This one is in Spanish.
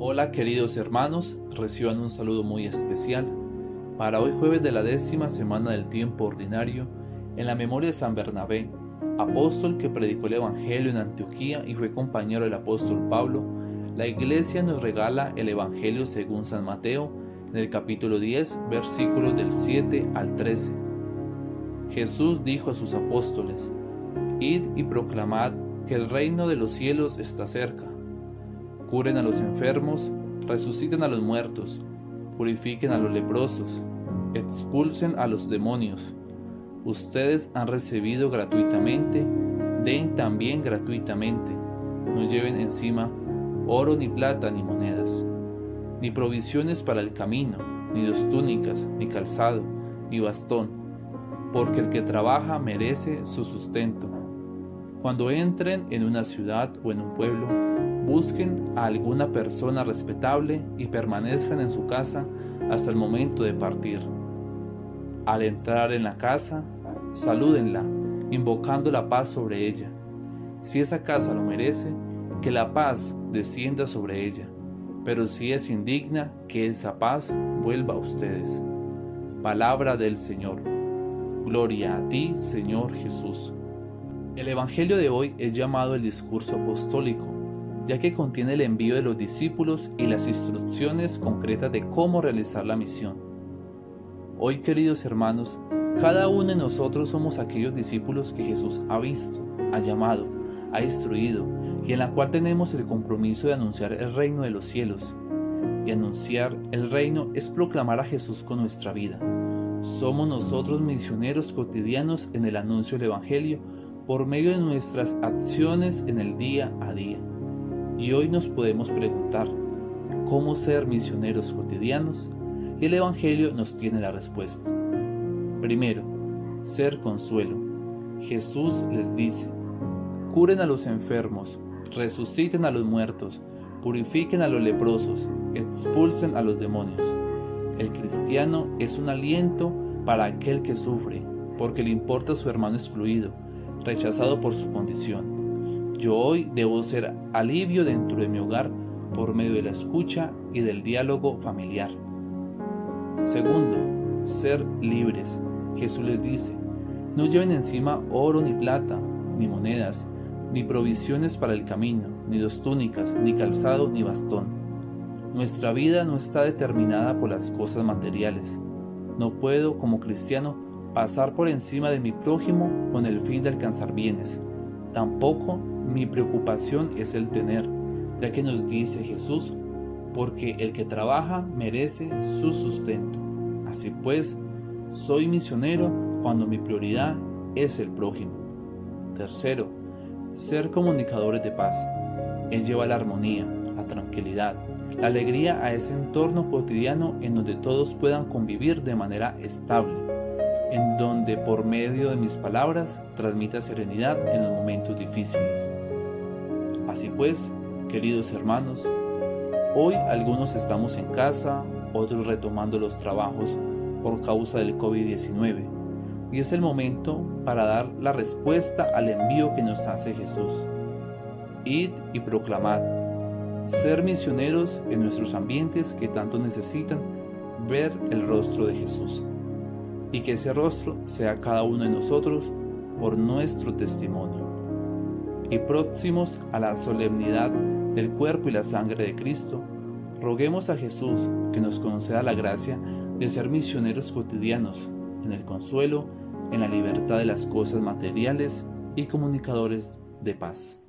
Hola queridos hermanos, reciban un saludo muy especial para hoy jueves de la décima semana del tiempo ordinario en la memoria de San Bernabé, apóstol que predicó el Evangelio en Antioquía y fue compañero del apóstol Pablo. La iglesia nos regala el Evangelio según San Mateo en el capítulo 10 versículos del 7 al 13. Jesús dijo a sus apóstoles, Id y proclamad que el reino de los cielos está cerca curen a los enfermos, resuciten a los muertos, purifiquen a los leprosos, expulsen a los demonios. Ustedes han recibido gratuitamente, den también gratuitamente. No lleven encima oro ni plata ni monedas, ni provisiones para el camino, ni dos túnicas, ni calzado, ni bastón, porque el que trabaja merece su sustento. Cuando entren en una ciudad o en un pueblo, busquen a alguna persona respetable y permanezcan en su casa hasta el momento de partir. Al entrar en la casa, salúdenla, invocando la paz sobre ella. Si esa casa lo merece, que la paz descienda sobre ella, pero si es indigna, que esa paz vuelva a ustedes. Palabra del Señor. Gloria a ti, Señor Jesús. El Evangelio de hoy es llamado el discurso apostólico ya que contiene el envío de los discípulos y las instrucciones concretas de cómo realizar la misión. Hoy, queridos hermanos, cada uno de nosotros somos aquellos discípulos que Jesús ha visto, ha llamado, ha instruido y en la cual tenemos el compromiso de anunciar el reino de los cielos. Y anunciar el reino es proclamar a Jesús con nuestra vida. Somos nosotros misioneros cotidianos en el anuncio del Evangelio por medio de nuestras acciones en el día a día. Y hoy nos podemos preguntar, ¿cómo ser misioneros cotidianos? Y el Evangelio nos tiene la respuesta. Primero, ser consuelo. Jesús les dice, curen a los enfermos, resuciten a los muertos, purifiquen a los leprosos, expulsen a los demonios. El cristiano es un aliento para aquel que sufre, porque le importa su hermano excluido, rechazado por su condición. Yo hoy debo ser alivio dentro de mi hogar por medio de la escucha y del diálogo familiar. Segundo, ser libres. Jesús les dice, no lleven encima oro ni plata, ni monedas, ni provisiones para el camino, ni dos túnicas, ni calzado, ni bastón. Nuestra vida no está determinada por las cosas materiales. No puedo, como cristiano, pasar por encima de mi prójimo con el fin de alcanzar bienes. Tampoco mi preocupación es el tener, ya que nos dice Jesús, porque el que trabaja merece su sustento. Así pues, soy misionero cuando mi prioridad es el prójimo. Tercero, ser comunicadores de paz. Él lleva la armonía, la tranquilidad, la alegría a ese entorno cotidiano en donde todos puedan convivir de manera estable, en donde por medio de mis palabras transmita serenidad en los momentos difíciles. Así pues, queridos hermanos, hoy algunos estamos en casa, otros retomando los trabajos por causa del COVID-19, y es el momento para dar la respuesta al envío que nos hace Jesús. Id y proclamad, ser misioneros en nuestros ambientes que tanto necesitan ver el rostro de Jesús, y que ese rostro sea cada uno de nosotros por nuestro testimonio y próximos a la solemnidad del cuerpo y la sangre de Cristo, roguemos a Jesús que nos conceda la gracia de ser misioneros cotidianos en el consuelo, en la libertad de las cosas materiales y comunicadores de paz.